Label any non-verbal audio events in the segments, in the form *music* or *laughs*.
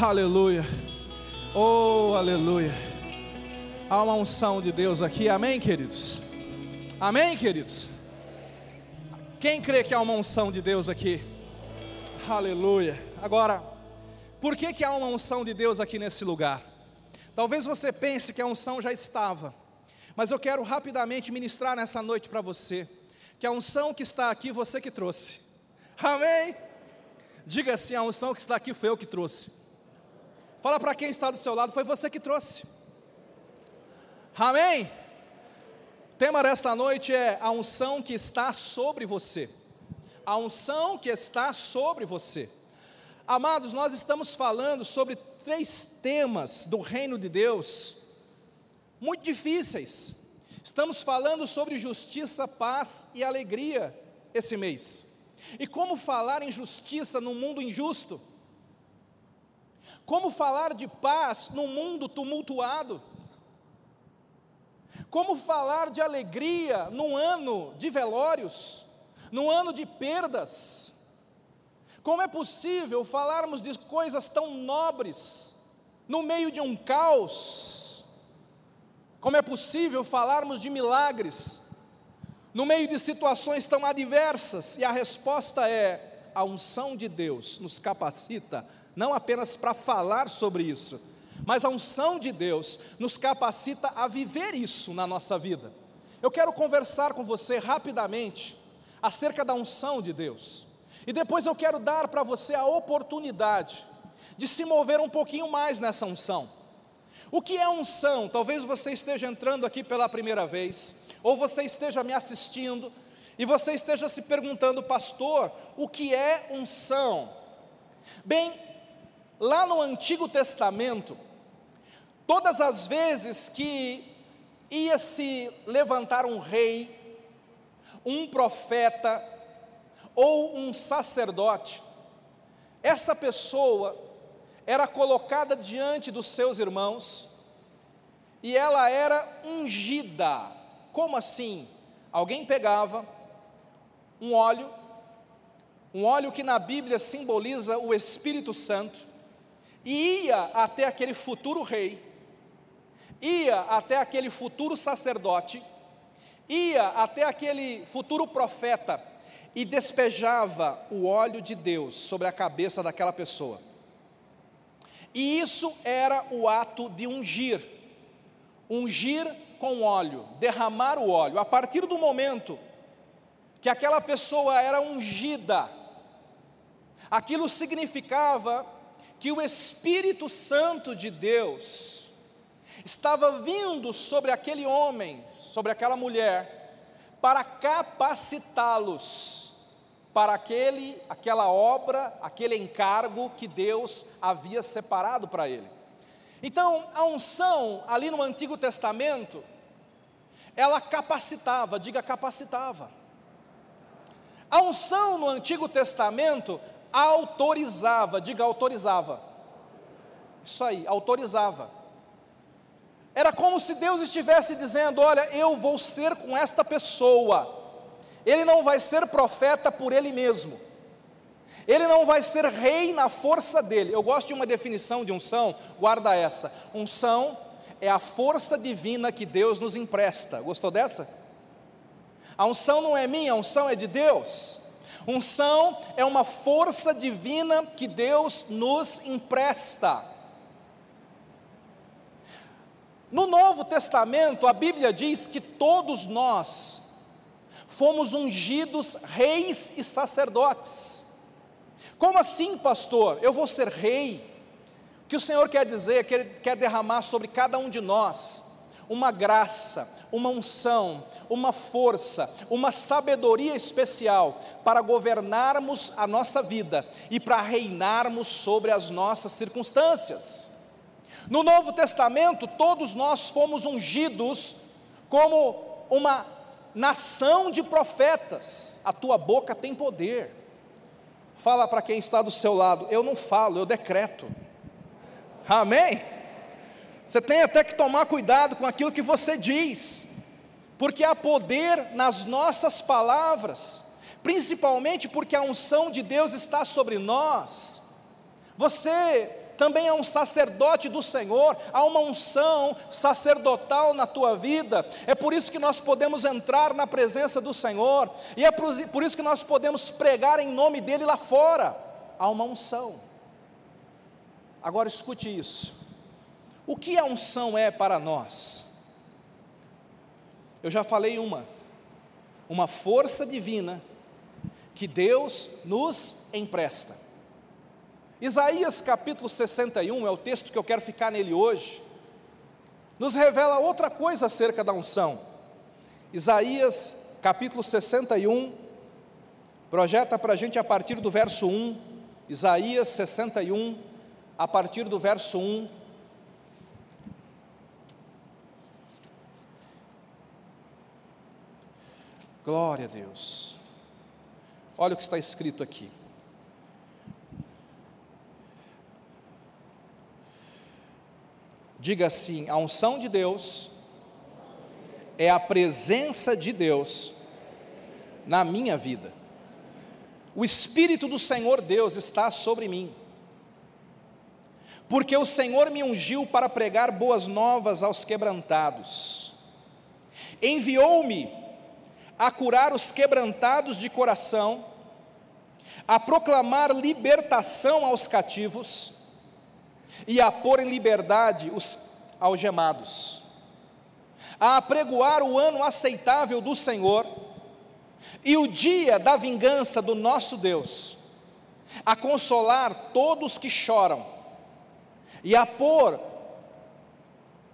Aleluia. Oh, aleluia. Há uma unção de Deus aqui, amém, queridos? Amém, queridos? Quem crê que há uma unção de Deus aqui? Aleluia. Agora, por que, que há uma unção de Deus aqui nesse lugar? Talvez você pense que a unção já estava, mas eu quero rapidamente ministrar nessa noite para você, que a unção que está aqui, você que trouxe. Amém? Diga assim: a unção que está aqui foi eu que trouxe. Fala para quem está do seu lado, foi você que trouxe. Amém? O tema desta noite é a unção que está sobre você. A unção que está sobre você. Amados, nós estamos falando sobre três temas do reino de Deus, muito difíceis. Estamos falando sobre justiça, paz e alegria esse mês. E como falar em justiça num mundo injusto? Como falar de paz num mundo tumultuado? Como falar de alegria num ano de velórios, num ano de perdas? Como é possível falarmos de coisas tão nobres no meio de um caos? Como é possível falarmos de milagres no meio de situações tão adversas? E a resposta é: a unção de Deus nos capacita não apenas para falar sobre isso, mas a unção de Deus nos capacita a viver isso na nossa vida. Eu quero conversar com você rapidamente acerca da unção de Deus. E depois eu quero dar para você a oportunidade de se mover um pouquinho mais nessa unção. O que é unção? Talvez você esteja entrando aqui pela primeira vez, ou você esteja me assistindo e você esteja se perguntando, pastor, o que é unção? Bem, lá no Antigo Testamento, todas as vezes que ia se levantar um rei, um profeta ou um sacerdote, essa pessoa era colocada diante dos seus irmãos e ela era ungida. Como assim? Alguém pegava um óleo, um óleo que na Bíblia simboliza o Espírito Santo, e ia até aquele futuro rei, ia até aquele futuro sacerdote, ia até aquele futuro profeta e despejava o óleo de Deus sobre a cabeça daquela pessoa. E isso era o ato de ungir, ungir com óleo, derramar o óleo. A partir do momento que aquela pessoa era ungida, aquilo significava que o Espírito Santo de Deus estava vindo sobre aquele homem, sobre aquela mulher, para capacitá-los para aquele, aquela obra, aquele encargo que Deus havia separado para ele. Então, a unção ali no Antigo Testamento, ela capacitava, diga capacitava. A unção no Antigo Testamento autorizava, diga autorizava. Isso aí, autorizava. Era como se Deus estivesse dizendo: Olha, eu vou ser com esta pessoa ele não vai ser profeta por ele mesmo. Ele não vai ser rei na força dele. Eu gosto de uma definição de unção, guarda essa. Unção é a força divina que Deus nos empresta. Gostou dessa? A unção não é minha, a unção é de Deus. Unção é uma força divina que Deus nos empresta. No Novo Testamento, a Bíblia diz que todos nós fomos ungidos reis e sacerdotes. Como assim, pastor? Eu vou ser rei? O que o Senhor quer dizer que Ele quer derramar sobre cada um de nós uma graça, uma unção, uma força, uma sabedoria especial para governarmos a nossa vida e para reinarmos sobre as nossas circunstâncias. No Novo Testamento, todos nós fomos ungidos como uma nação de profetas, a tua boca tem poder. Fala para quem está do seu lado, eu não falo, eu decreto. Amém? Você tem até que tomar cuidado com aquilo que você diz, porque há poder nas nossas palavras, principalmente porque a unção de Deus está sobre nós. Você também é um sacerdote do Senhor, há uma unção sacerdotal na tua vida, é por isso que nós podemos entrar na presença do Senhor, e é por isso que nós podemos pregar em nome dEle lá fora, há uma unção. Agora escute isso, o que a unção é para nós? Eu já falei uma, uma força divina que Deus nos empresta. Isaías capítulo 61 é o texto que eu quero ficar nele hoje, nos revela outra coisa acerca da unção. Isaías capítulo 61, projeta para a gente a partir do verso 1, Isaías 61, a partir do verso 1. Glória a Deus. Olha o que está escrito aqui. Diga assim: a unção de Deus é a presença de Deus na minha vida. O Espírito do Senhor Deus está sobre mim, porque o Senhor me ungiu para pregar boas novas aos quebrantados, enviou-me a curar os quebrantados de coração, a proclamar libertação aos cativos e a pôr em liberdade os algemados, a apregoar o ano aceitável do Senhor e o dia da vingança do nosso Deus, a consolar todos que choram e a pôr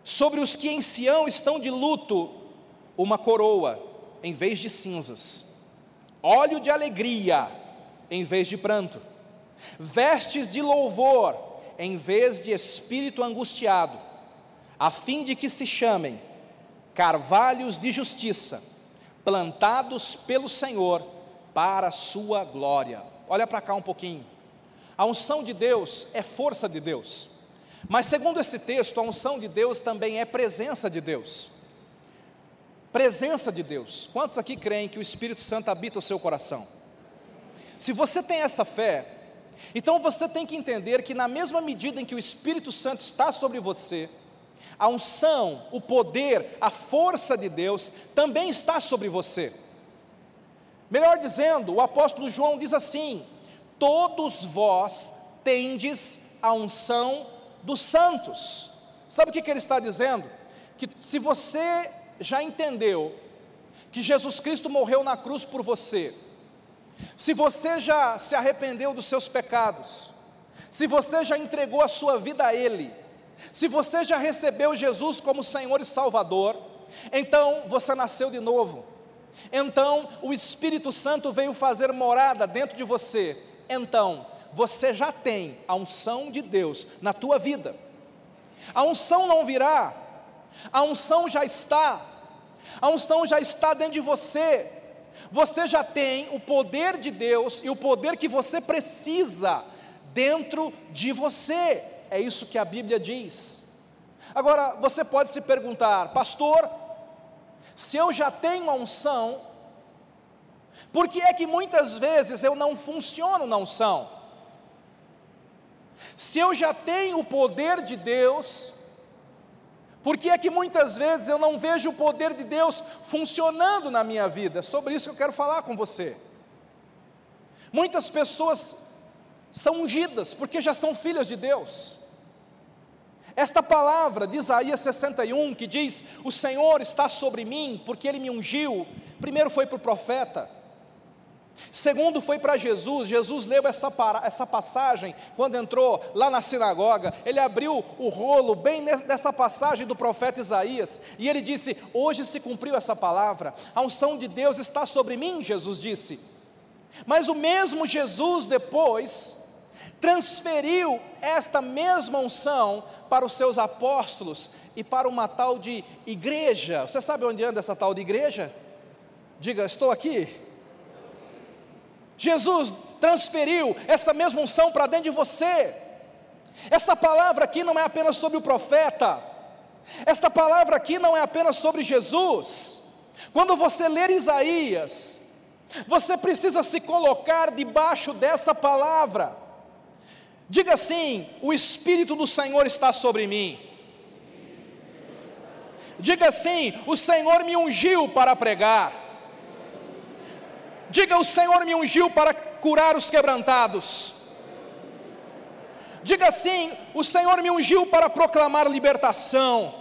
sobre os que em Sião estão de luto uma coroa em vez de cinzas, óleo de alegria em vez de pranto, vestes de louvor em vez de espírito angustiado, a fim de que se chamem carvalhos de justiça, plantados pelo Senhor para a sua glória. Olha para cá um pouquinho. A unção de Deus é força de Deus. Mas segundo esse texto, a unção de Deus também é presença de Deus presença de Deus. Quantos aqui creem que o Espírito Santo habita o seu coração? Se você tem essa fé, então você tem que entender que, na mesma medida em que o Espírito Santo está sobre você, a unção, o poder, a força de Deus também está sobre você. Melhor dizendo, o apóstolo João diz assim: Todos vós tendes a unção dos santos. Sabe o que, que ele está dizendo? Que se você já entendeu que Jesus Cristo morreu na cruz por você, se você já se arrependeu dos seus pecados, se você já entregou a sua vida a Ele, se você já recebeu Jesus como Senhor e Salvador, então você nasceu de novo. Então o Espírito Santo veio fazer morada dentro de você. Então você já tem a unção de Deus na tua vida. A unção não virá a unção já está, a unção já está dentro de você. Você já tem o poder de Deus e o poder que você precisa dentro de você. É isso que a Bíblia diz. Agora, você pode se perguntar, pastor, se eu já tenho a unção, por que é que muitas vezes eu não funciono na unção? Se eu já tenho o poder de Deus, por que é que muitas vezes eu não vejo o poder de Deus funcionando na minha vida? Sobre isso que eu quero falar com você. Muitas pessoas são ungidas porque já são filhas de Deus. Esta palavra de Isaías 61 que diz: O Senhor está sobre mim porque Ele me ungiu, primeiro foi para o profeta, Segundo, foi para Jesus. Jesus leu essa, essa passagem quando entrou lá na sinagoga. Ele abriu o rolo bem nessa passagem do profeta Isaías e ele disse: Hoje se cumpriu essa palavra. A unção de Deus está sobre mim, Jesus disse. Mas o mesmo Jesus depois transferiu esta mesma unção para os seus apóstolos e para uma tal de igreja. Você sabe onde anda essa tal de igreja? Diga, estou aqui. Jesus transferiu essa mesma unção para dentro de você. Essa palavra aqui não é apenas sobre o profeta, esta palavra aqui não é apenas sobre Jesus. Quando você ler Isaías, você precisa se colocar debaixo dessa palavra. Diga assim: o Espírito do Senhor está sobre mim. Diga assim: o Senhor me ungiu para pregar. Diga: o Senhor me ungiu para curar os quebrantados. Diga assim: o Senhor me ungiu para proclamar libertação.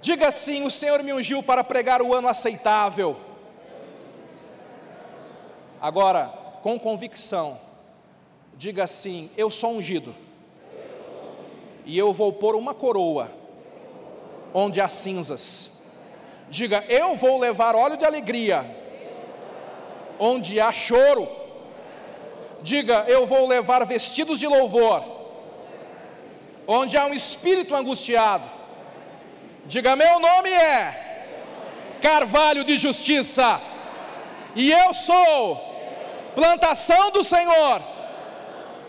Diga assim: o Senhor me ungiu para pregar o ano aceitável. Agora, com convicção, diga assim: eu sou ungido. E eu vou pôr uma coroa onde há cinzas. Diga: eu vou levar óleo de alegria onde há choro. Diga: Eu vou levar vestidos de louvor, onde há um espírito angustiado. Diga: Meu nome é Carvalho de Justiça, e eu sou plantação do Senhor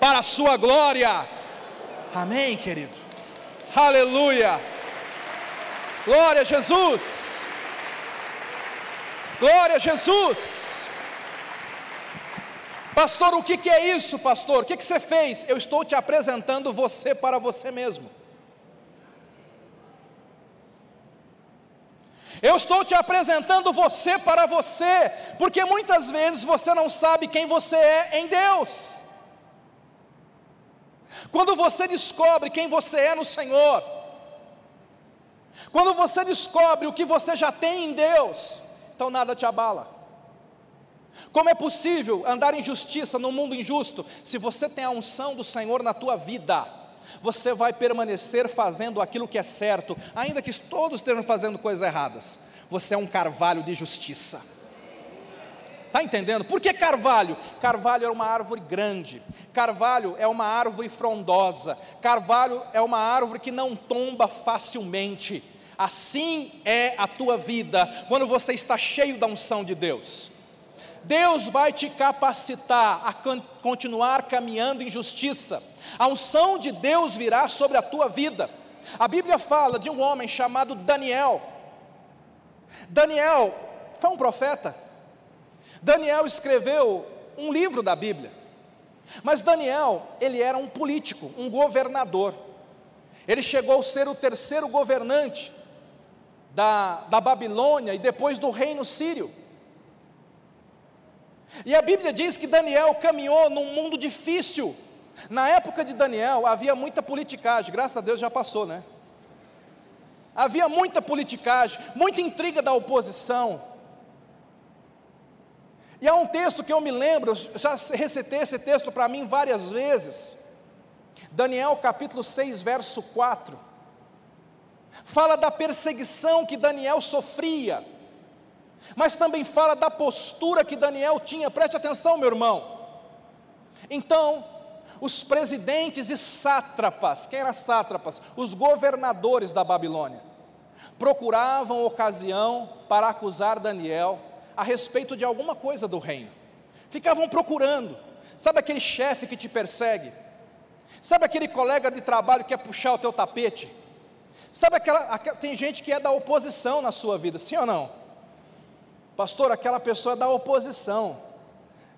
para a Sua glória. Amém, querido. Aleluia. Glória a Jesus. Glória a Jesus. Pastor, o que, que é isso, pastor? O que, que você fez? Eu estou te apresentando você para você mesmo. Eu estou te apresentando você para você, porque muitas vezes você não sabe quem você é em Deus. Quando você descobre quem você é no Senhor, quando você descobre o que você já tem em Deus, então nada te abala. Como é possível andar em justiça no mundo injusto se você tem a unção do Senhor na tua vida? Você vai permanecer fazendo aquilo que é certo, ainda que todos estejam fazendo coisas erradas. Você é um carvalho de justiça. Está entendendo? Por que carvalho? Carvalho é uma árvore grande, carvalho é uma árvore frondosa, carvalho é uma árvore que não tomba facilmente. Assim é a tua vida quando você está cheio da unção de Deus. Deus vai te capacitar a continuar caminhando em justiça. A unção de Deus virá sobre a tua vida. A Bíblia fala de um homem chamado Daniel. Daniel foi um profeta. Daniel escreveu um livro da Bíblia. Mas Daniel, ele era um político, um governador. Ele chegou a ser o terceiro governante da, da Babilônia e depois do reino sírio. E a Bíblia diz que Daniel caminhou num mundo difícil. Na época de Daniel havia muita politicagem, graças a Deus já passou, né? Havia muita politicagem, muita intriga da oposição. E há um texto que eu me lembro, já recitei esse texto para mim várias vezes. Daniel capítulo 6, verso 4. Fala da perseguição que Daniel sofria mas também fala da postura que Daniel tinha, preste atenção, meu irmão. Então, os presidentes e sátrapas, quem eram sátrapas? Os governadores da Babilônia, procuravam ocasião para acusar Daniel a respeito de alguma coisa do reino. Ficavam procurando. Sabe aquele chefe que te persegue? Sabe aquele colega de trabalho que quer puxar o teu tapete? Sabe aquela, aquela tem gente que é da oposição na sua vida, sim ou não? Pastor, aquela pessoa é da oposição.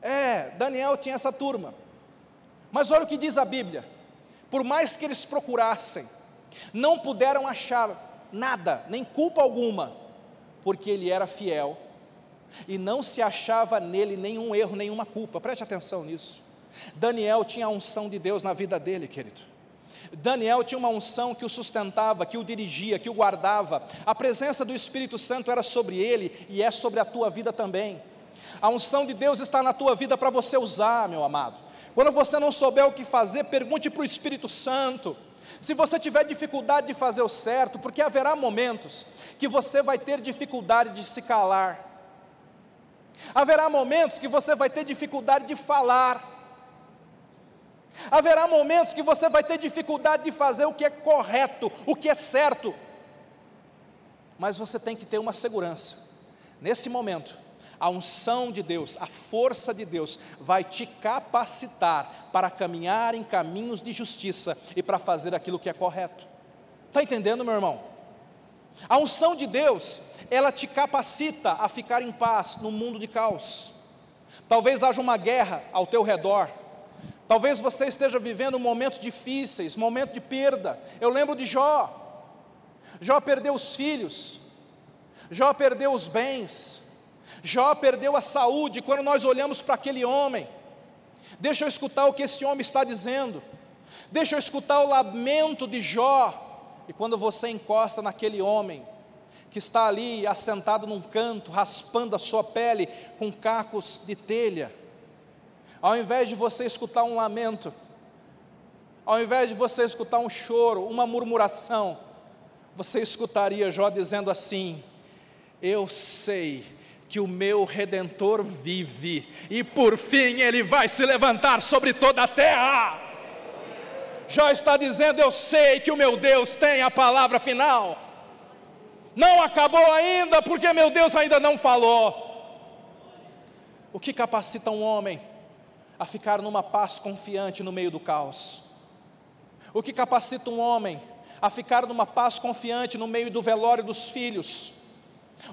É, Daniel tinha essa turma. Mas olha o que diz a Bíblia: por mais que eles procurassem, não puderam achar nada, nem culpa alguma, porque ele era fiel e não se achava nele nenhum erro, nenhuma culpa. Preste atenção nisso. Daniel tinha a unção de Deus na vida dele, querido. Daniel tinha uma unção que o sustentava, que o dirigia, que o guardava. A presença do Espírito Santo era sobre ele e é sobre a tua vida também. A unção de Deus está na tua vida para você usar, meu amado. Quando você não souber o que fazer, pergunte para o Espírito Santo. Se você tiver dificuldade de fazer o certo, porque haverá momentos que você vai ter dificuldade de se calar, haverá momentos que você vai ter dificuldade de falar, Haverá momentos que você vai ter dificuldade de fazer o que é correto, o que é certo. Mas você tem que ter uma segurança. Nesse momento, a unção de Deus, a força de Deus vai te capacitar para caminhar em caminhos de justiça e para fazer aquilo que é correto. Está entendendo, meu irmão? A unção de Deus, ela te capacita a ficar em paz no mundo de caos. Talvez haja uma guerra ao teu redor, Talvez você esteja vivendo momentos difíceis, momento de perda. Eu lembro de Jó. Jó perdeu os filhos, Jó perdeu os bens, Jó perdeu a saúde. Quando nós olhamos para aquele homem, deixa eu escutar o que esse homem está dizendo, deixa eu escutar o lamento de Jó. E quando você encosta naquele homem, que está ali assentado num canto, raspando a sua pele com cacos de telha, ao invés de você escutar um lamento, ao invés de você escutar um choro, uma murmuração, você escutaria Jó dizendo assim: Eu sei que o meu redentor vive, e por fim ele vai se levantar sobre toda a terra. Jó está dizendo: Eu sei que o meu Deus tem a palavra final. Não acabou ainda, porque meu Deus ainda não falou. O que capacita um homem a ficar numa paz confiante no meio do caos? O que capacita um homem a ficar numa paz confiante no meio do velório dos filhos?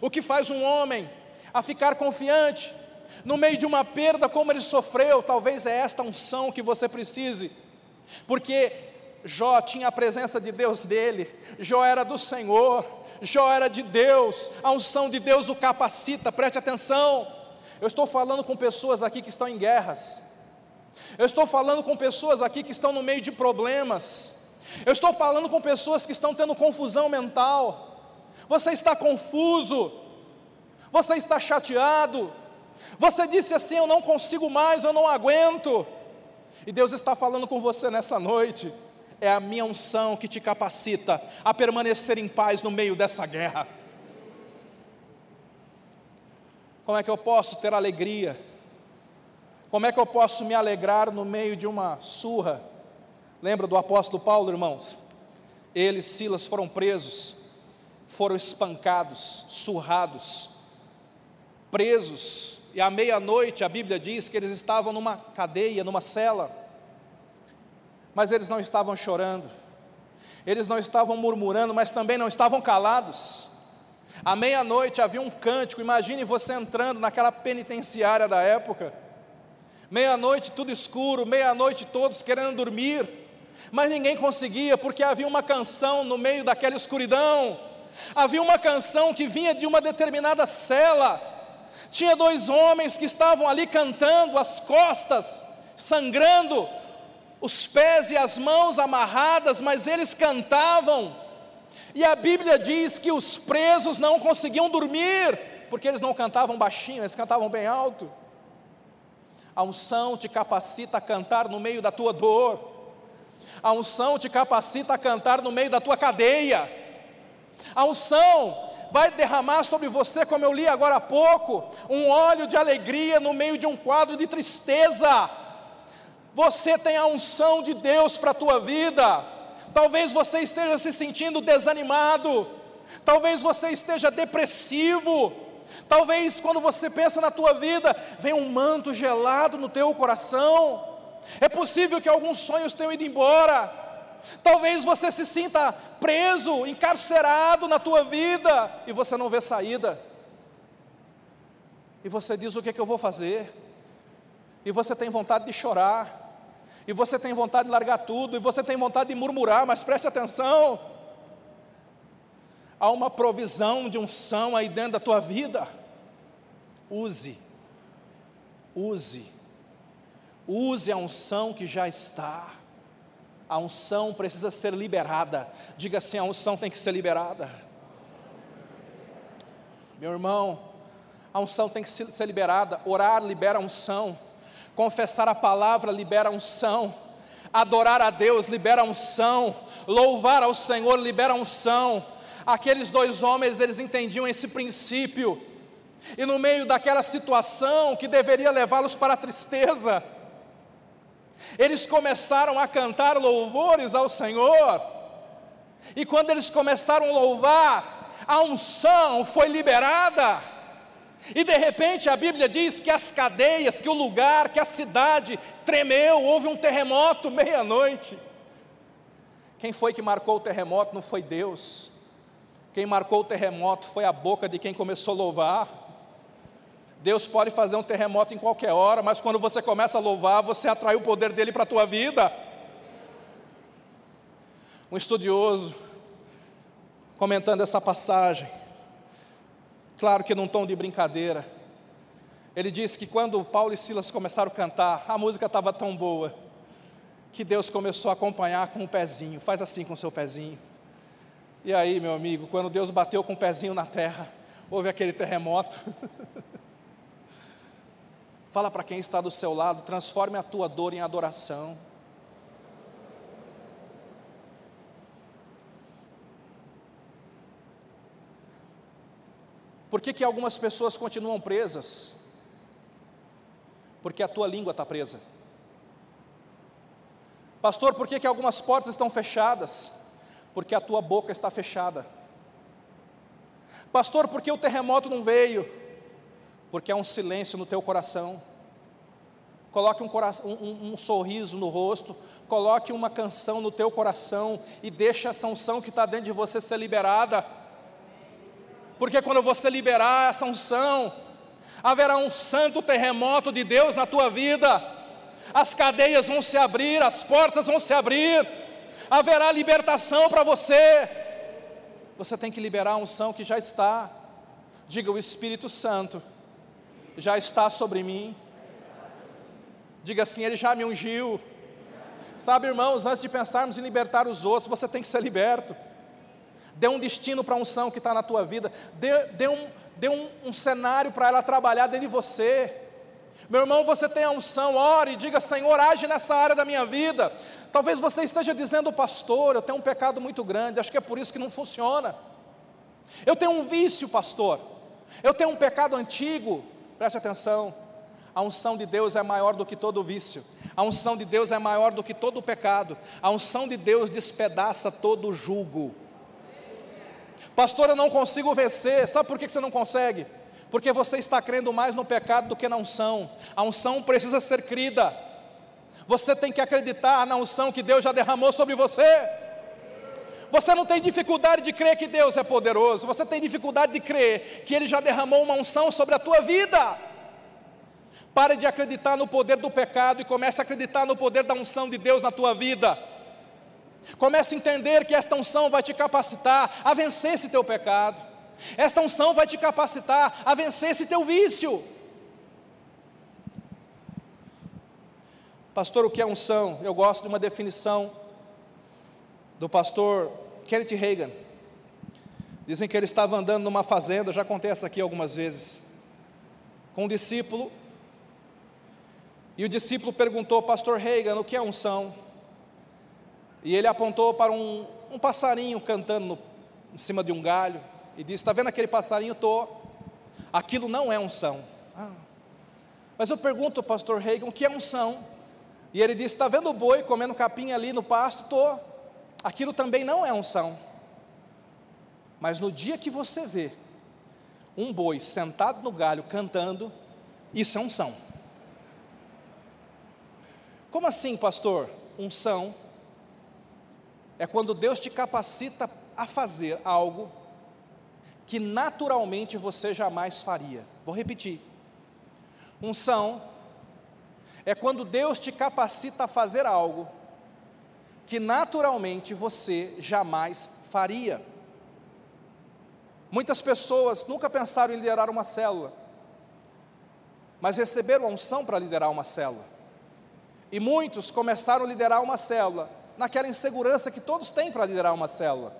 O que faz um homem a ficar confiante no meio de uma perda como ele sofreu? Talvez é esta unção que você precise, porque Jó tinha a presença de Deus dele, Jó era do Senhor, Jó era de Deus, a unção de Deus o capacita, preste atenção. Eu estou falando com pessoas aqui que estão em guerras, eu estou falando com pessoas aqui que estão no meio de problemas, eu estou falando com pessoas que estão tendo confusão mental. Você está confuso, você está chateado, você disse assim: Eu não consigo mais, eu não aguento. E Deus está falando com você nessa noite é a minha unção que te capacita a permanecer em paz no meio dessa guerra. Como é que eu posso ter alegria? Como é que eu posso me alegrar no meio de uma surra? Lembra do apóstolo Paulo, irmãos? Ele Silas foram presos, foram espancados, surrados, presos, e à meia-noite a Bíblia diz que eles estavam numa cadeia, numa cela. Mas eles não estavam chorando, eles não estavam murmurando, mas também não estavam calados. À meia-noite havia um cântico, imagine você entrando naquela penitenciária da época. Meia-noite tudo escuro, meia-noite todos querendo dormir, mas ninguém conseguia, porque havia uma canção no meio daquela escuridão. Havia uma canção que vinha de uma determinada cela. Tinha dois homens que estavam ali cantando, as costas sangrando, os pés e as mãos amarradas, mas eles cantavam. E a Bíblia diz que os presos não conseguiam dormir, porque eles não cantavam baixinho, eles cantavam bem alto. A unção te capacita a cantar no meio da tua dor. A unção te capacita a cantar no meio da tua cadeia. A unção vai derramar sobre você, como eu li agora há pouco, um óleo de alegria no meio de um quadro de tristeza. Você tem a unção de Deus para a tua vida. Talvez você esteja se sentindo desanimado. Talvez você esteja depressivo. Talvez quando você pensa na tua vida, vem um manto gelado no teu coração. É possível que alguns sonhos tenham ido embora. Talvez você se sinta preso, encarcerado na tua vida e você não vê saída. E você diz: o que, é que eu vou fazer? E você tem vontade de chorar e você tem vontade de largar tudo, e você tem vontade de murmurar, mas preste atenção. Há uma provisão de unção aí dentro da tua vida. Use, use, use a unção que já está. A unção precisa ser liberada. Diga assim: a unção tem que ser liberada. Meu irmão, a unção tem que ser liberada. Orar libera a unção. Confessar a palavra libera unção. Adorar a Deus libera unção. Louvar ao Senhor libera unção. Aqueles dois homens, eles entendiam esse princípio. E no meio daquela situação que deveria levá-los para a tristeza, eles começaram a cantar louvores ao Senhor. E quando eles começaram a louvar, a unção foi liberada. E de repente a Bíblia diz que as cadeias, que o lugar, que a cidade tremeu, houve um terremoto meia-noite. Quem foi que marcou o terremoto não foi Deus. Quem marcou o terremoto foi a boca de quem começou a louvar. Deus pode fazer um terremoto em qualquer hora, mas quando você começa a louvar, você atrai o poder dele para a tua vida. Um estudioso, comentando essa passagem, claro que num tom de brincadeira, ele disse que quando Paulo e Silas começaram a cantar, a música estava tão boa, que Deus começou a acompanhar com o pezinho, faz assim com o seu pezinho. E aí, meu amigo, quando Deus bateu com o pezinho na terra, houve aquele terremoto. *laughs* Fala para quem está do seu lado, transforme a tua dor em adoração. Por que, que algumas pessoas continuam presas? Porque a tua língua está presa. Pastor, por que, que algumas portas estão fechadas? Porque a tua boca está fechada. Pastor, por que o terremoto não veio? Porque há um silêncio no teu coração. Coloque um, coração, um, um, sorriso no rosto, coloque uma canção no teu coração e deixe essa unção que está dentro de você ser liberada. Porque quando você liberar essa unção, haverá um santo terremoto de Deus na tua vida as cadeias vão se abrir, as portas vão se abrir, haverá libertação para você. Você tem que liberar a unção que já está. Diga: o Espírito Santo já está sobre mim. Diga assim: Ele já me ungiu. Sabe, irmãos, antes de pensarmos em libertar os outros, você tem que ser liberto. Dê um destino para a unção que está na tua vida. Dê, dê, um, dê um, um cenário para ela trabalhar dentro de você. Meu irmão, você tem a unção, ore e diga: Senhor, age nessa área da minha vida. Talvez você esteja dizendo, pastor, eu tenho um pecado muito grande, acho que é por isso que não funciona. Eu tenho um vício, pastor. Eu tenho um pecado antigo. Preste atenção. A unção de Deus é maior do que todo vício. A unção de Deus é maior do que todo pecado. A unção de Deus despedaça todo julgo. Pastor, eu não consigo vencer. Sabe por que você não consegue? Porque você está crendo mais no pecado do que na unção. A unção precisa ser crida. Você tem que acreditar na unção que Deus já derramou sobre você. Você não tem dificuldade de crer que Deus é poderoso, você tem dificuldade de crer que Ele já derramou uma unção sobre a tua vida. Pare de acreditar no poder do pecado e comece a acreditar no poder da unção de Deus na tua vida. Comece a entender que esta unção vai te capacitar a vencer esse teu pecado. Esta unção vai te capacitar a vencer esse teu vício. Pastor, o que é unção? Eu gosto de uma definição do pastor Kenneth Reagan. Dizem que ele estava andando numa fazenda, já contei essa aqui algumas vezes, com um discípulo, e o discípulo perguntou, pastor Reagan, o que é unção? E ele apontou para um, um passarinho cantando no, em cima de um galho e disse: Está vendo aquele passarinho? Estou. Aquilo não é unção. Ah. Mas eu pergunto ao pastor Reagan: o que é unção? E ele disse: Está vendo o boi comendo capim ali no pasto? Estou. Aquilo também não é unção. Mas no dia que você vê um boi sentado no galho cantando, isso é unção. Como assim, pastor? Unção é quando Deus te capacita a fazer algo que naturalmente você jamais faria. Vou repetir. Unção é quando Deus te capacita a fazer algo que naturalmente você jamais faria. Muitas pessoas nunca pensaram em liderar uma célula, mas receberam a unção para liderar uma célula. E muitos começaram a liderar uma célula naquela insegurança que todos têm para liderar uma célula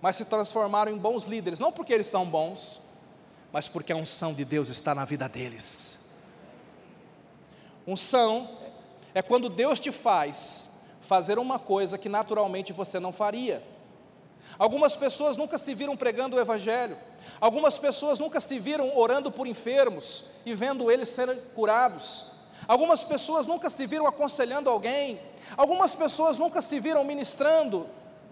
mas se transformaram em bons líderes, não porque eles são bons, mas porque a unção de Deus está na vida deles. Unção é quando Deus te faz fazer uma coisa que naturalmente você não faria. Algumas pessoas nunca se viram pregando o Evangelho, algumas pessoas nunca se viram orando por enfermos e vendo eles serem curados, algumas pessoas nunca se viram aconselhando alguém, algumas pessoas nunca se viram ministrando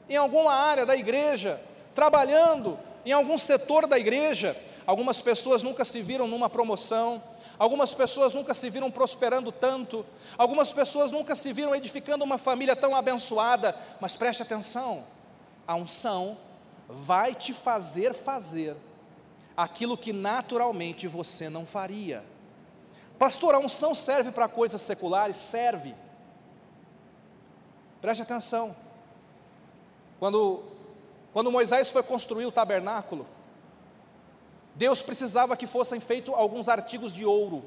em alguma área da igreja, trabalhando em algum setor da igreja. Algumas pessoas nunca se viram numa promoção, algumas pessoas nunca se viram prosperando tanto, algumas pessoas nunca se viram edificando uma família tão abençoada, mas preste atenção: a unção vai te fazer fazer aquilo que naturalmente você não faria. Pastor, a unção serve para coisas seculares? Serve. Preste atenção. Quando, quando Moisés foi construir o tabernáculo, Deus precisava que fossem feitos alguns artigos de ouro.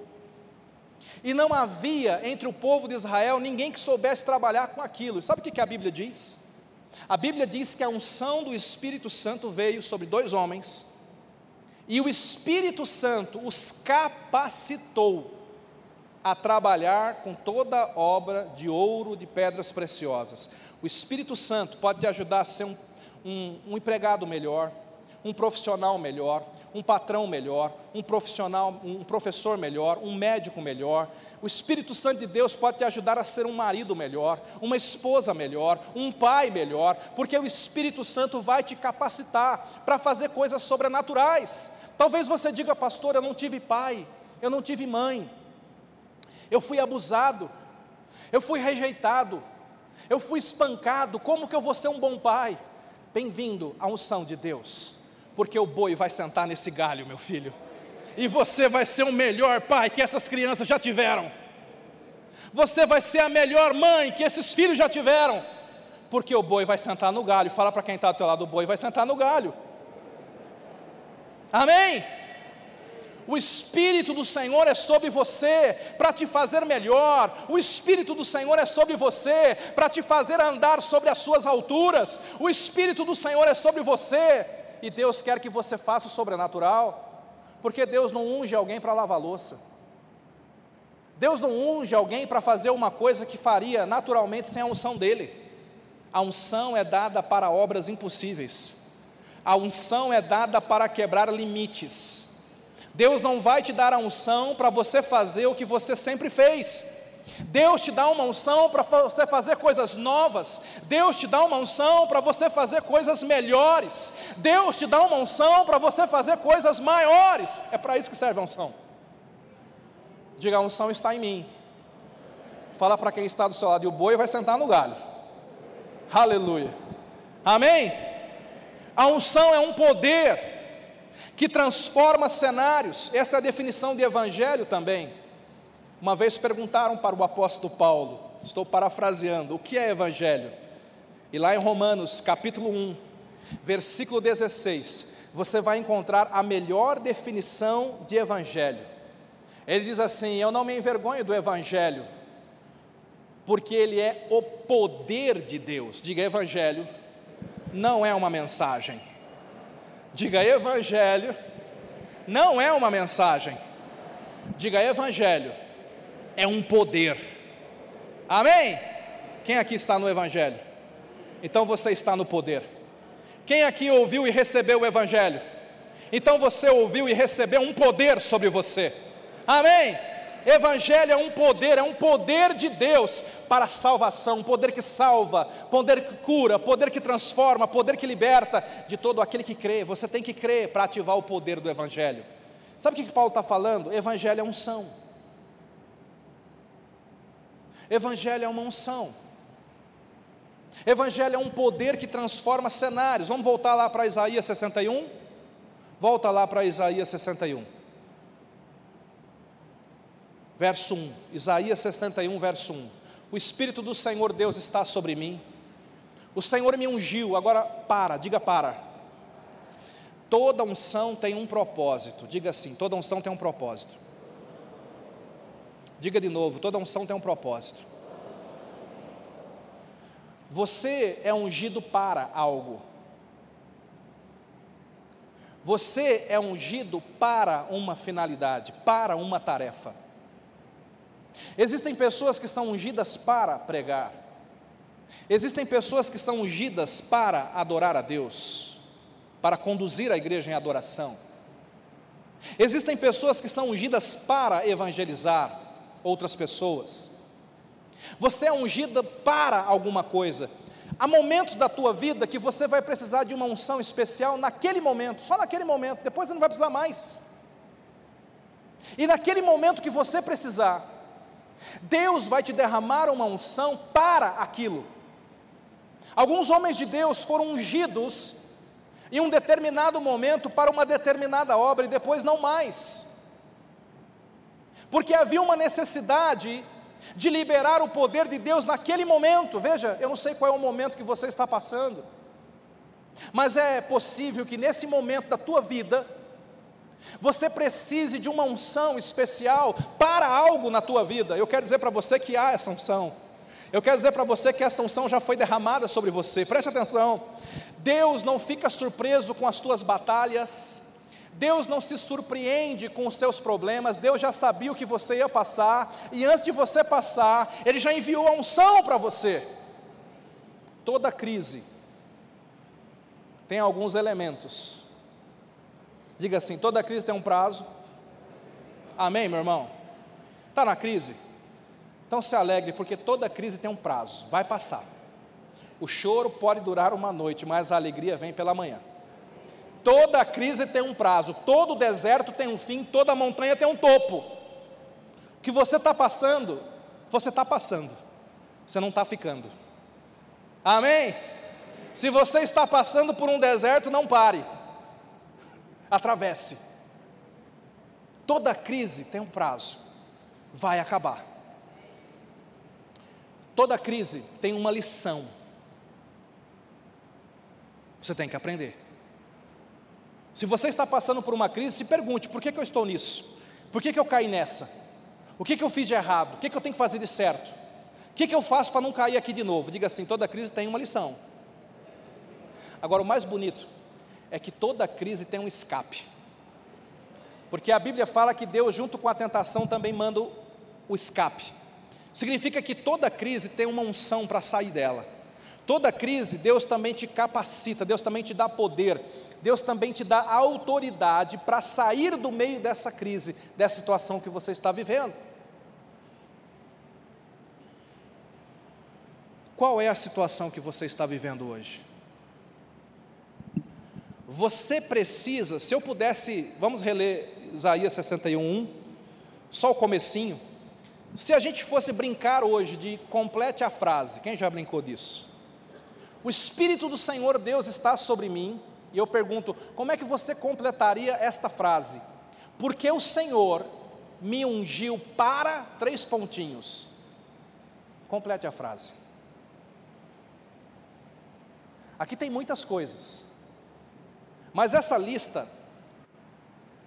E não havia entre o povo de Israel ninguém que soubesse trabalhar com aquilo. Sabe o que a Bíblia diz? A Bíblia diz que a unção do Espírito Santo veio sobre dois homens, e o Espírito Santo os capacitou a trabalhar com toda obra de ouro, de pedras preciosas. O Espírito Santo pode te ajudar a ser um, um, um empregado melhor, um profissional melhor, um patrão melhor, um profissional, um professor melhor, um médico melhor. O Espírito Santo de Deus pode te ajudar a ser um marido melhor, uma esposa melhor, um pai melhor, porque o Espírito Santo vai te capacitar para fazer coisas sobrenaturais. Talvez você diga, pastor, eu não tive pai, eu não tive mãe, eu fui abusado, eu fui rejeitado, eu fui espancado, como que eu vou ser um bom pai? Bem-vindo à unção de Deus, porque o boi vai sentar nesse galho, meu filho, e você vai ser o melhor pai que essas crianças já tiveram, você vai ser a melhor mãe que esses filhos já tiveram, porque o boi vai sentar no galho, fala para quem está ao teu lado, o boi vai sentar no galho, amém? O Espírito do Senhor é sobre você para te fazer melhor. O Espírito do Senhor é sobre você para te fazer andar sobre as suas alturas. O Espírito do Senhor é sobre você e Deus quer que você faça o sobrenatural, porque Deus não unge alguém para lavar louça. Deus não unge alguém para fazer uma coisa que faria naturalmente sem a unção dele. A unção é dada para obras impossíveis. A unção é dada para quebrar limites. Deus não vai te dar a unção para você fazer o que você sempre fez. Deus te dá uma unção para você fazer coisas novas. Deus te dá uma unção para você fazer coisas melhores. Deus te dá uma unção para você fazer coisas maiores. É para isso que serve a unção. Diga: a unção está em mim. Fala para quem está do seu lado, e o boi vai sentar no galho. Aleluia. Amém? A unção é um poder que transforma cenários, essa é a definição de evangelho também. Uma vez perguntaram para o apóstolo Paulo, estou parafraseando, o que é evangelho? E lá em Romanos, capítulo 1, versículo 16, você vai encontrar a melhor definição de evangelho. Ele diz assim: Eu não me envergonho do evangelho, porque ele é o poder de Deus. Diga, evangelho não é uma mensagem Diga evangelho, não é uma mensagem. Diga evangelho, é um poder. Amém? Quem aqui está no evangelho? Então você está no poder. Quem aqui ouviu e recebeu o evangelho? Então você ouviu e recebeu um poder sobre você. Amém? Evangelho é um poder, é um poder de Deus para a salvação, um poder que salva, poder que cura, poder que transforma, poder que liberta de todo aquele que crê. Você tem que crer para ativar o poder do Evangelho. Sabe o que, Paulo está falando? Evangelho é unção. Evangelho é uma unção. Evangelho é um poder que transforma cenários. Vamos voltar lá para Isaías 61? Volta lá para Isaías 61 verso 1, Isaías 61, verso 1. O Espírito do Senhor Deus está sobre mim. O Senhor me ungiu, agora para, diga para. Toda unção tem um propósito, diga assim: toda unção tem um propósito. Diga de novo: toda unção tem um propósito. Você é ungido para algo. Você é ungido para uma finalidade, para uma tarefa. Existem pessoas que são ungidas para pregar. Existem pessoas que são ungidas para adorar a Deus, para conduzir a igreja em adoração. Existem pessoas que são ungidas para evangelizar outras pessoas. Você é ungida para alguma coisa. Há momentos da tua vida que você vai precisar de uma unção especial naquele momento, só naquele momento, depois você não vai precisar mais. E naquele momento que você precisar, Deus vai te derramar uma unção para aquilo. Alguns homens de Deus foram ungidos em um determinado momento para uma determinada obra e depois não mais. Porque havia uma necessidade de liberar o poder de Deus naquele momento. Veja, eu não sei qual é o momento que você está passando, mas é possível que nesse momento da tua vida, você precise de uma unção especial para algo na tua vida. Eu quero dizer para você que há essa unção. Eu quero dizer para você que essa unção já foi derramada sobre você. Preste atenção. Deus não fica surpreso com as tuas batalhas. Deus não se surpreende com os seus problemas, Deus já sabia o que você ia passar, e antes de você passar, Ele já enviou a unção para você. Toda crise tem alguns elementos. Diga assim: toda crise tem um prazo. Amém, meu irmão? Está na crise? Então se alegre, porque toda crise tem um prazo, vai passar. O choro pode durar uma noite, mas a alegria vem pela manhã. Toda crise tem um prazo, todo deserto tem um fim, toda montanha tem um topo. O que você está passando, você está passando, você não está ficando. Amém? Se você está passando por um deserto, não pare, atravesse. Toda crise tem um prazo, vai acabar. Toda crise tem uma lição. Você tem que aprender. Se você está passando por uma crise, se pergunte: por que, que eu estou nisso? Por que, que eu caí nessa? O que, que eu fiz de errado? O que, que eu tenho que fazer de certo? O que, que eu faço para não cair aqui de novo? Diga assim: toda crise tem uma lição. Agora, o mais bonito é que toda crise tem um escape. Porque a Bíblia fala que Deus, junto com a tentação, também manda o escape. Significa que toda crise tem uma unção para sair dela. Toda crise, Deus também te capacita, Deus também te dá poder, Deus também te dá autoridade para sair do meio dessa crise, dessa situação que você está vivendo. Qual é a situação que você está vivendo hoje? Você precisa, se eu pudesse, vamos reler Isaías 61, só o comecinho. Se a gente fosse brincar hoje de complete a frase, quem já brincou disso? O Espírito do Senhor Deus está sobre mim, e eu pergunto: como é que você completaria esta frase? Porque o Senhor me ungiu para três pontinhos. Complete a frase. Aqui tem muitas coisas, mas essa lista,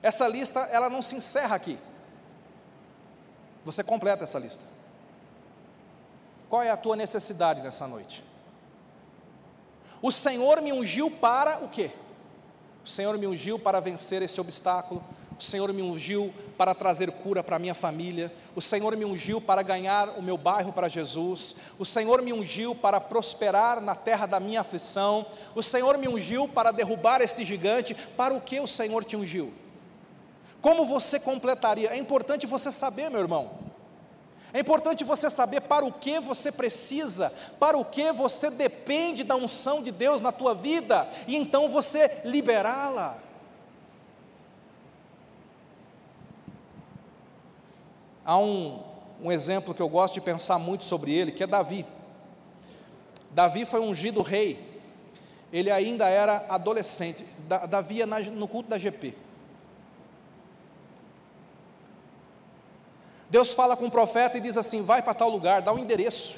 essa lista, ela não se encerra aqui. Você completa essa lista. Qual é a tua necessidade nessa noite? O Senhor me ungiu para o quê? O Senhor me ungiu para vencer esse obstáculo. O Senhor me ungiu para trazer cura para minha família. O Senhor me ungiu para ganhar o meu bairro para Jesus. O Senhor me ungiu para prosperar na terra da minha aflição. O Senhor me ungiu para derrubar este gigante. Para o que o Senhor te ungiu? Como você completaria? É importante você saber, meu irmão. É importante você saber para o que você precisa, para o que você depende da unção de Deus na tua vida, e então você liberá-la. Há um, um exemplo que eu gosto de pensar muito sobre ele, que é Davi. Davi foi ungido rei, ele ainda era adolescente, Davi ia no culto da GP. Deus fala com o profeta e diz assim: vai para tal lugar, dá um endereço.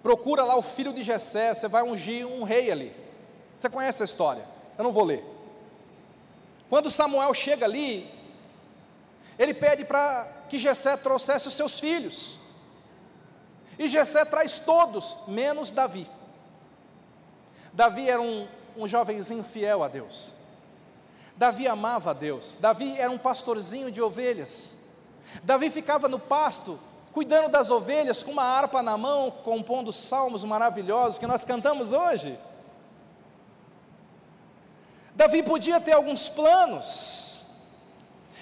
Procura lá o filho de Jessé, você vai ungir um rei ali. Você conhece a história? Eu não vou ler. Quando Samuel chega ali, ele pede para que Jessé trouxesse os seus filhos. E Jessé traz todos, menos Davi. Davi era um, um jovenzinho fiel a Deus. Davi amava a Deus. Davi era um pastorzinho de ovelhas. Davi ficava no pasto, cuidando das ovelhas, com uma harpa na mão, compondo salmos maravilhosos que nós cantamos hoje. Davi podia ter alguns planos.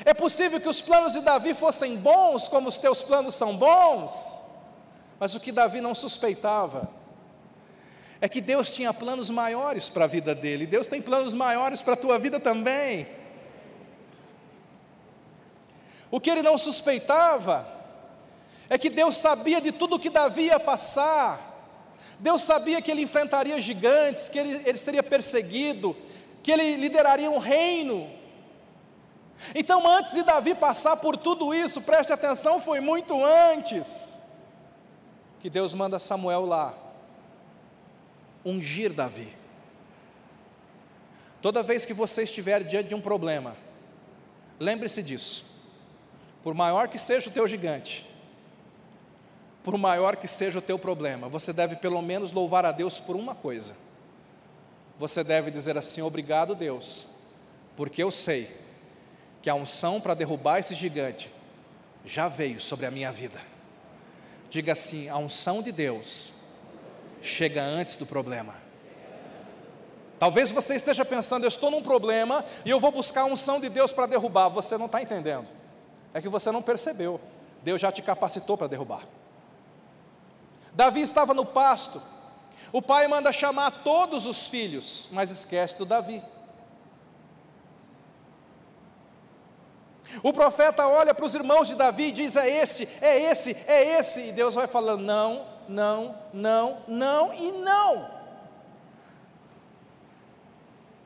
É possível que os planos de Davi fossem bons, como os teus planos são bons, mas o que Davi não suspeitava é que Deus tinha planos maiores para a vida dele, Deus tem planos maiores para a tua vida também. O que ele não suspeitava é que Deus sabia de tudo que Davi ia passar, Deus sabia que ele enfrentaria gigantes, que ele, ele seria perseguido, que ele lideraria um reino. Então, antes de Davi passar por tudo isso, preste atenção, foi muito antes que Deus manda Samuel lá ungir Davi. Toda vez que você estiver diante de um problema, lembre-se disso. Por maior que seja o teu gigante, por maior que seja o teu problema, você deve pelo menos louvar a Deus por uma coisa. Você deve dizer assim: Obrigado, Deus, porque eu sei que a unção para derrubar esse gigante já veio sobre a minha vida. Diga assim: a unção de Deus chega antes do problema. Talvez você esteja pensando, eu estou num problema e eu vou buscar a unção de Deus para derrubar. Você não está entendendo. É que você não percebeu. Deus já te capacitou para derrubar. Davi estava no pasto. O pai manda chamar todos os filhos, mas esquece do Davi. O profeta olha para os irmãos de Davi e diz: É esse, é esse, é esse. E Deus vai falando: Não, não, não, não e não.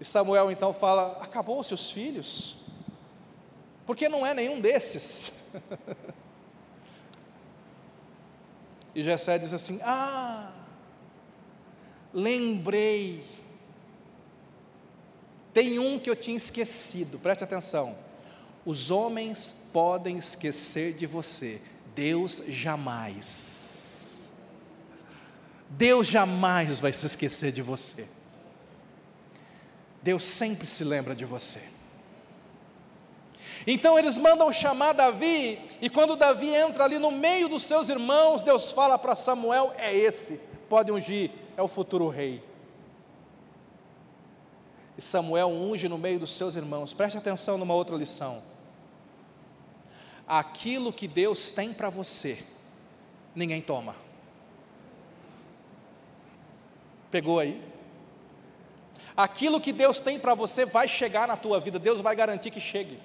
E Samuel então fala: Acabou-se os filhos, porque não é nenhum desses. *laughs* e Jessé diz assim: Ah, lembrei. Tem um que eu tinha esquecido, preste atenção. Os homens podem esquecer de você, Deus jamais. Deus jamais vai se esquecer de você. Deus sempre se lembra de você. Então eles mandam chamar Davi, e quando Davi entra ali no meio dos seus irmãos, Deus fala para Samuel: é esse, pode ungir, é o futuro rei. E Samuel unge no meio dos seus irmãos. Preste atenção numa outra lição aquilo que Deus tem para você, ninguém toma. Pegou aí? Aquilo que Deus tem para você vai chegar na tua vida, Deus vai garantir que chegue.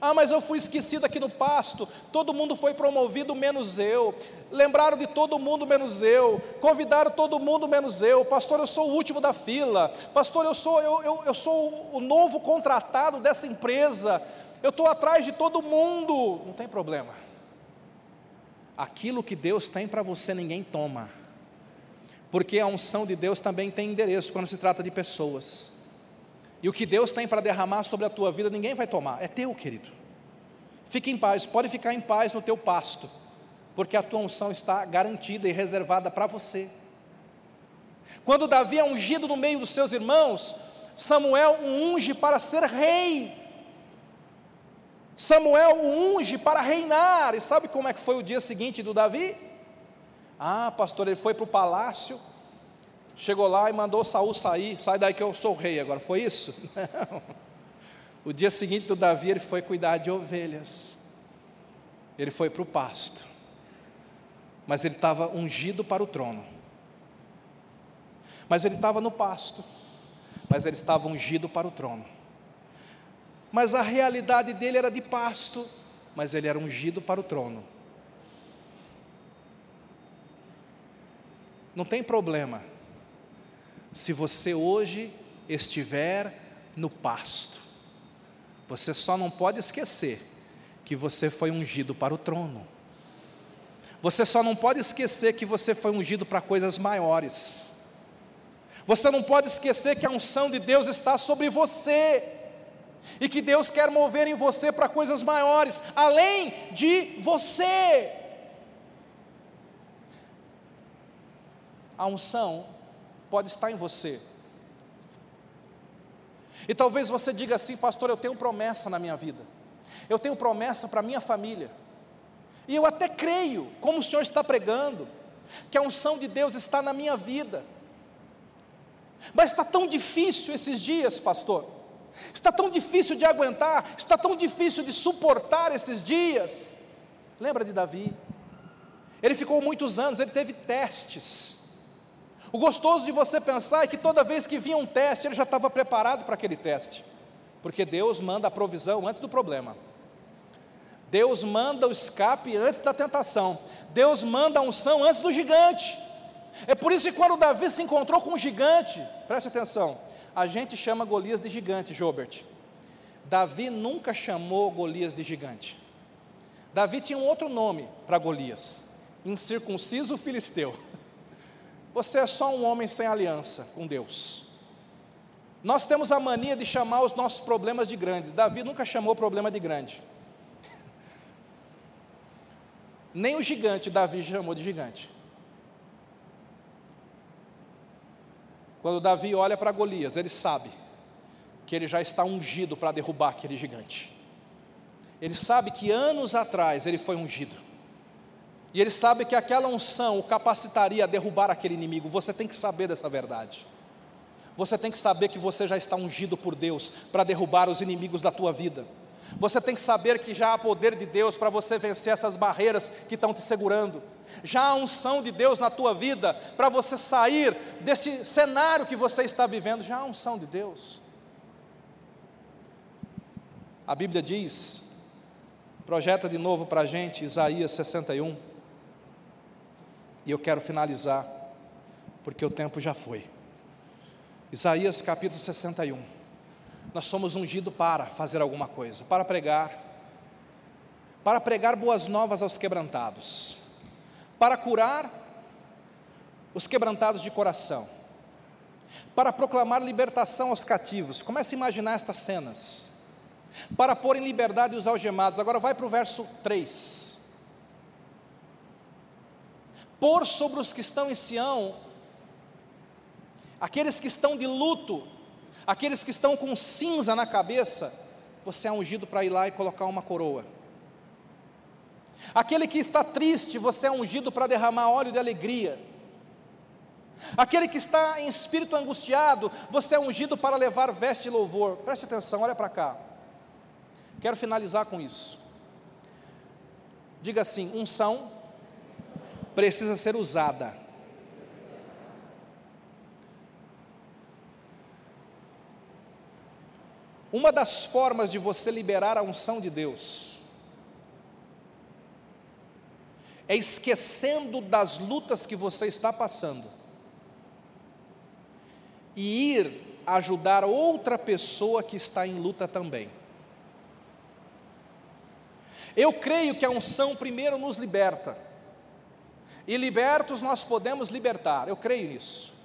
Ah, mas eu fui esquecido aqui no pasto, todo mundo foi promovido menos eu. Lembraram de todo mundo menos eu. Convidaram todo mundo menos eu. Pastor, eu sou o último da fila. Pastor, eu sou, eu, eu, eu sou o novo contratado dessa empresa eu estou atrás de todo mundo, não tem problema. Aquilo que Deus tem para você, ninguém toma, porque a unção de Deus também tem endereço quando se trata de pessoas, e o que Deus tem para derramar sobre a tua vida, ninguém vai tomar, é teu, querido. Fique em paz, pode ficar em paz no teu pasto, porque a tua unção está garantida e reservada para você. Quando Davi é ungido no meio dos seus irmãos, Samuel o unge para ser rei. Samuel o unge para reinar. E sabe como é que foi o dia seguinte do Davi? Ah, pastor, ele foi para o palácio, chegou lá e mandou Saul sair. Sai daí que eu sou rei agora. Foi isso? *laughs* Não. O dia seguinte do Davi, ele foi cuidar de ovelhas. Ele foi para o pasto. Mas ele estava ungido para o trono. Mas ele estava no pasto. Mas ele estava ungido para o trono mas a realidade dele era de pasto, mas ele era ungido para o trono. Não tem problema, se você hoje estiver no pasto, você só não pode esquecer que você foi ungido para o trono. Você só não pode esquecer que você foi ungido para coisas maiores. Você não pode esquecer que a unção de Deus está sobre você e que Deus quer mover em você para coisas maiores, além de você. A unção pode estar em você. E talvez você diga assim, pastor, eu tenho promessa na minha vida, eu tenho promessa para minha família, e eu até creio, como o Senhor está pregando, que a unção de Deus está na minha vida, mas está tão difícil esses dias, pastor. Está tão difícil de aguentar, está tão difícil de suportar esses dias. Lembra de Davi? Ele ficou muitos anos, ele teve testes. O gostoso de você pensar é que toda vez que vinha um teste, ele já estava preparado para aquele teste, porque Deus manda a provisão antes do problema. Deus manda o escape antes da tentação. Deus manda a unção antes do gigante. É por isso que quando Davi se encontrou com um gigante, preste atenção, a gente chama Golias de gigante, Jobert. Davi nunca chamou Golias de gigante. Davi tinha um outro nome para Golias: incircunciso filisteu. *laughs* Você é só um homem sem aliança com Deus. Nós temos a mania de chamar os nossos problemas de grandes. Davi nunca chamou problema de grande. *laughs* Nem o gigante Davi chamou de gigante. Quando Davi olha para Golias, ele sabe que ele já está ungido para derrubar aquele gigante. Ele sabe que anos atrás ele foi ungido. E ele sabe que aquela unção o capacitaria a derrubar aquele inimigo. Você tem que saber dessa verdade. Você tem que saber que você já está ungido por Deus para derrubar os inimigos da tua vida. Você tem que saber que já há poder de Deus para você vencer essas barreiras que estão te segurando. Já há unção de Deus na tua vida para você sair desse cenário que você está vivendo. Já há unção de Deus. A Bíblia diz, projeta de novo para a gente Isaías 61. E eu quero finalizar, porque o tempo já foi. Isaías capítulo 61. Nós somos ungidos para fazer alguma coisa, para pregar, para pregar boas novas aos quebrantados, para curar os quebrantados de coração, para proclamar libertação aos cativos. Comece a imaginar estas cenas. Para pôr em liberdade os algemados. Agora vai para o verso 3 pôr sobre os que estão em Sião, aqueles que estão de luto, aqueles que estão com cinza na cabeça, você é ungido para ir lá e colocar uma coroa. Aquele que está triste, você é ungido para derramar óleo de alegria. Aquele que está em espírito angustiado, você é ungido para levar veste de louvor. Preste atenção, olha para cá. Quero finalizar com isso. Diga assim: unção precisa ser usada. Uma das formas de você liberar a unção de Deus é esquecendo das lutas que você está passando e ir ajudar outra pessoa que está em luta também. Eu creio que a unção primeiro nos liberta. E libertos nós podemos libertar, eu creio nisso.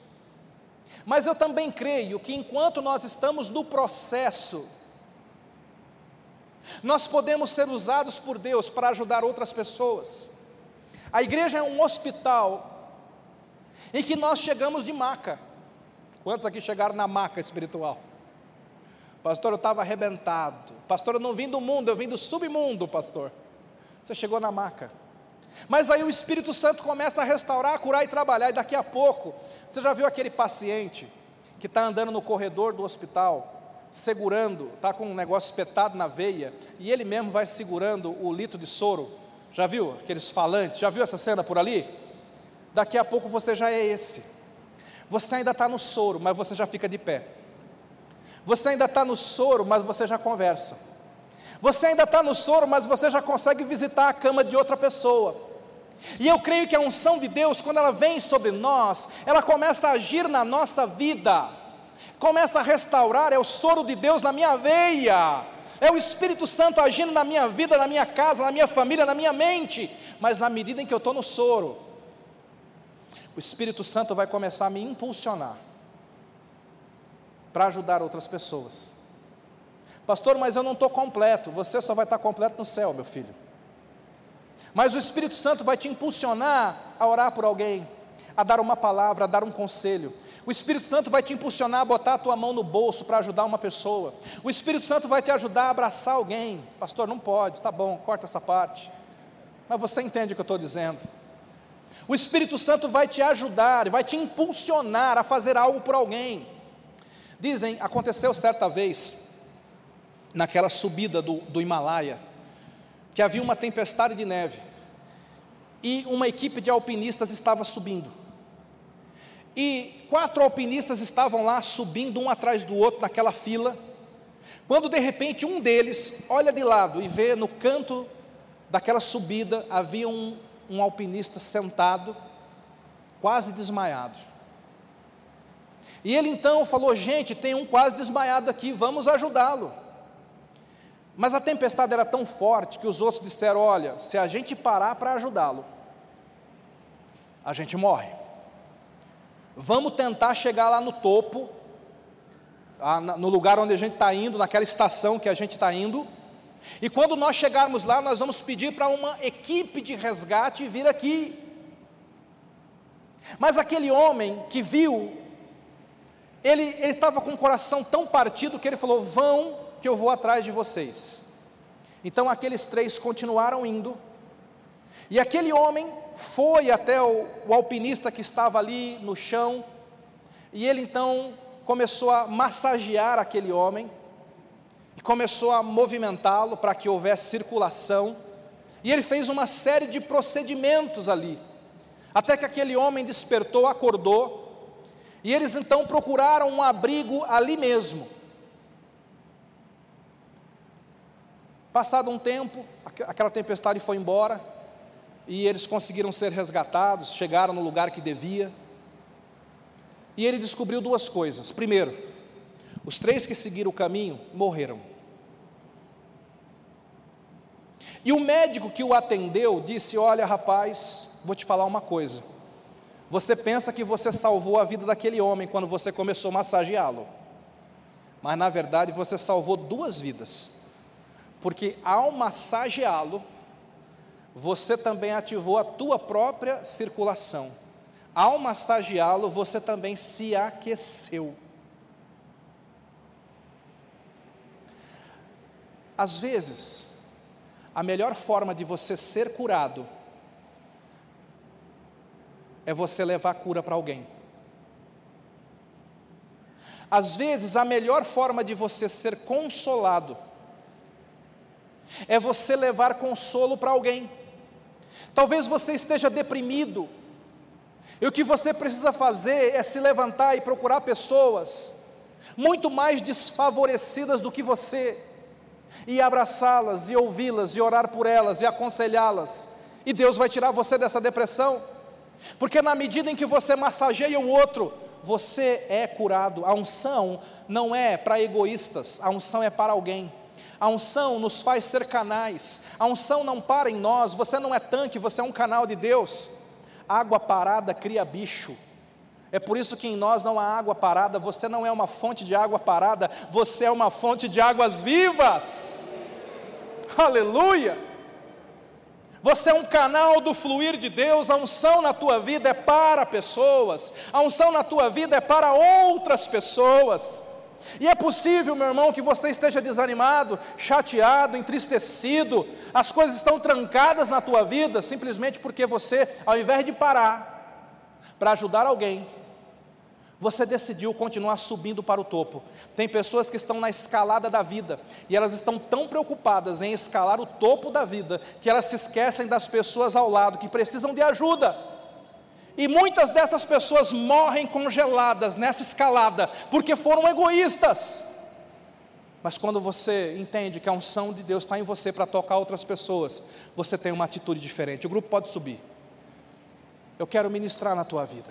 Mas eu também creio que enquanto nós estamos no processo, nós podemos ser usados por Deus para ajudar outras pessoas. A igreja é um hospital em que nós chegamos de maca. Quantos aqui chegaram na maca espiritual? Pastor, eu estava arrebentado. Pastor, eu não vim do mundo, eu vim do submundo, pastor. Você chegou na maca. Mas aí o Espírito Santo começa a restaurar, a curar e trabalhar, e daqui a pouco, você já viu aquele paciente que está andando no corredor do hospital, segurando, está com um negócio espetado na veia, e ele mesmo vai segurando o litro de soro, já viu aqueles falantes, já viu essa cena por ali? Daqui a pouco você já é esse, você ainda está no soro, mas você já fica de pé, você ainda está no soro, mas você já conversa, você ainda está no soro, mas você já consegue visitar a cama de outra pessoa. E eu creio que a unção de Deus, quando ela vem sobre nós, ela começa a agir na nossa vida, começa a restaurar, é o soro de Deus na minha veia, é o Espírito Santo agindo na minha vida, na minha casa, na minha família, na minha mente, mas na medida em que eu estou no soro, o Espírito Santo vai começar a me impulsionar para ajudar outras pessoas. Pastor, mas eu não estou completo. Você só vai estar completo no céu, meu filho. Mas o Espírito Santo vai te impulsionar a orar por alguém, a dar uma palavra, a dar um conselho. O Espírito Santo vai te impulsionar a botar a tua mão no bolso para ajudar uma pessoa. O Espírito Santo vai te ajudar a abraçar alguém. Pastor, não pode, tá bom, corta essa parte. Mas você entende o que eu estou dizendo. O Espírito Santo vai te ajudar, vai te impulsionar a fazer algo por alguém. Dizem, aconteceu certa vez, naquela subida do, do Himalaia, que havia uma tempestade de neve e uma equipe de alpinistas estava subindo. E quatro alpinistas estavam lá subindo um atrás do outro naquela fila, quando de repente um deles olha de lado e vê no canto daquela subida havia um, um alpinista sentado quase desmaiado. E ele então falou: Gente, tem um quase desmaiado aqui, vamos ajudá-lo. Mas a tempestade era tão forte que os outros disseram: Olha, se a gente parar para ajudá-lo, a gente morre. Vamos tentar chegar lá no topo, no lugar onde a gente está indo, naquela estação que a gente está indo. E quando nós chegarmos lá, nós vamos pedir para uma equipe de resgate vir aqui. Mas aquele homem que viu, ele estava com o coração tão partido que ele falou: Vão, que eu vou atrás de vocês. Então aqueles três continuaram indo, e aquele homem foi até o, o alpinista que estava ali no chão, e ele então começou a massagear aquele homem, e começou a movimentá-lo para que houvesse circulação, e ele fez uma série de procedimentos ali, até que aquele homem despertou, acordou, e eles então procuraram um abrigo ali mesmo. Passado um tempo, aquela tempestade foi embora, e eles conseguiram ser resgatados, chegaram no lugar que devia. E ele descobriu duas coisas. Primeiro, os três que seguiram o caminho morreram. E o médico que o atendeu disse: Olha, rapaz, vou te falar uma coisa. Você pensa que você salvou a vida daquele homem quando você começou a massageá-lo, mas na verdade você salvou duas vidas, porque ao massageá-lo, você também ativou a tua própria circulação. Ao massageá-lo, você também se aqueceu. Às vezes, a melhor forma de você ser curado é você levar a cura para alguém. Às vezes, a melhor forma de você ser consolado é você levar consolo para alguém. Talvez você esteja deprimido, e o que você precisa fazer é se levantar e procurar pessoas muito mais desfavorecidas do que você, e abraçá-las, e ouvi-las, e orar por elas, e aconselhá-las, e Deus vai tirar você dessa depressão, porque na medida em que você massageia o outro, você é curado. A unção não é para egoístas, a unção é para alguém. A unção nos faz ser canais. A unção não para em nós. Você não é tanque, você é um canal de Deus. Água parada cria bicho. É por isso que em nós não há água parada. Você não é uma fonte de água parada, você é uma fonte de águas vivas. Aleluia! Você é um canal do fluir de Deus, a unção na tua vida é para pessoas, a unção na tua vida é para outras pessoas. E é possível, meu irmão, que você esteja desanimado, chateado, entristecido, as coisas estão trancadas na tua vida, simplesmente porque você, ao invés de parar para ajudar alguém, você decidiu continuar subindo para o topo. Tem pessoas que estão na escalada da vida e elas estão tão preocupadas em escalar o topo da vida que elas se esquecem das pessoas ao lado que precisam de ajuda. E muitas dessas pessoas morrem congeladas nessa escalada, porque foram egoístas. Mas quando você entende que a unção de Deus está em você para tocar outras pessoas, você tem uma atitude diferente. O grupo pode subir. Eu quero ministrar na tua vida.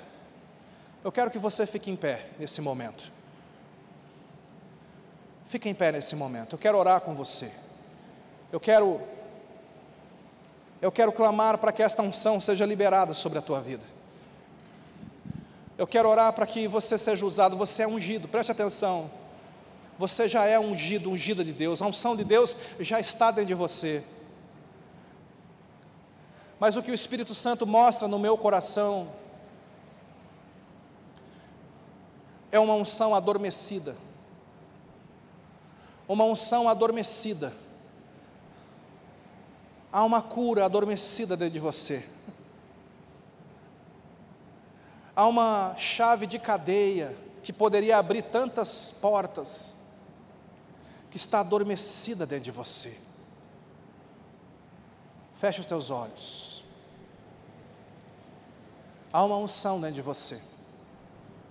Eu quero que você fique em pé nesse momento. Fique em pé nesse momento. Eu quero orar com você. Eu quero eu quero clamar para que esta unção seja liberada sobre a tua vida. Eu quero orar para que você seja usado, você é ungido, preste atenção. Você já é ungido, ungida de Deus, a unção de Deus já está dentro de você. Mas o que o Espírito Santo mostra no meu coração é uma unção adormecida. Uma unção adormecida. Há uma cura adormecida dentro de você. Há uma chave de cadeia que poderia abrir tantas portas, que está adormecida dentro de você. Feche os teus olhos. Há uma unção dentro de você.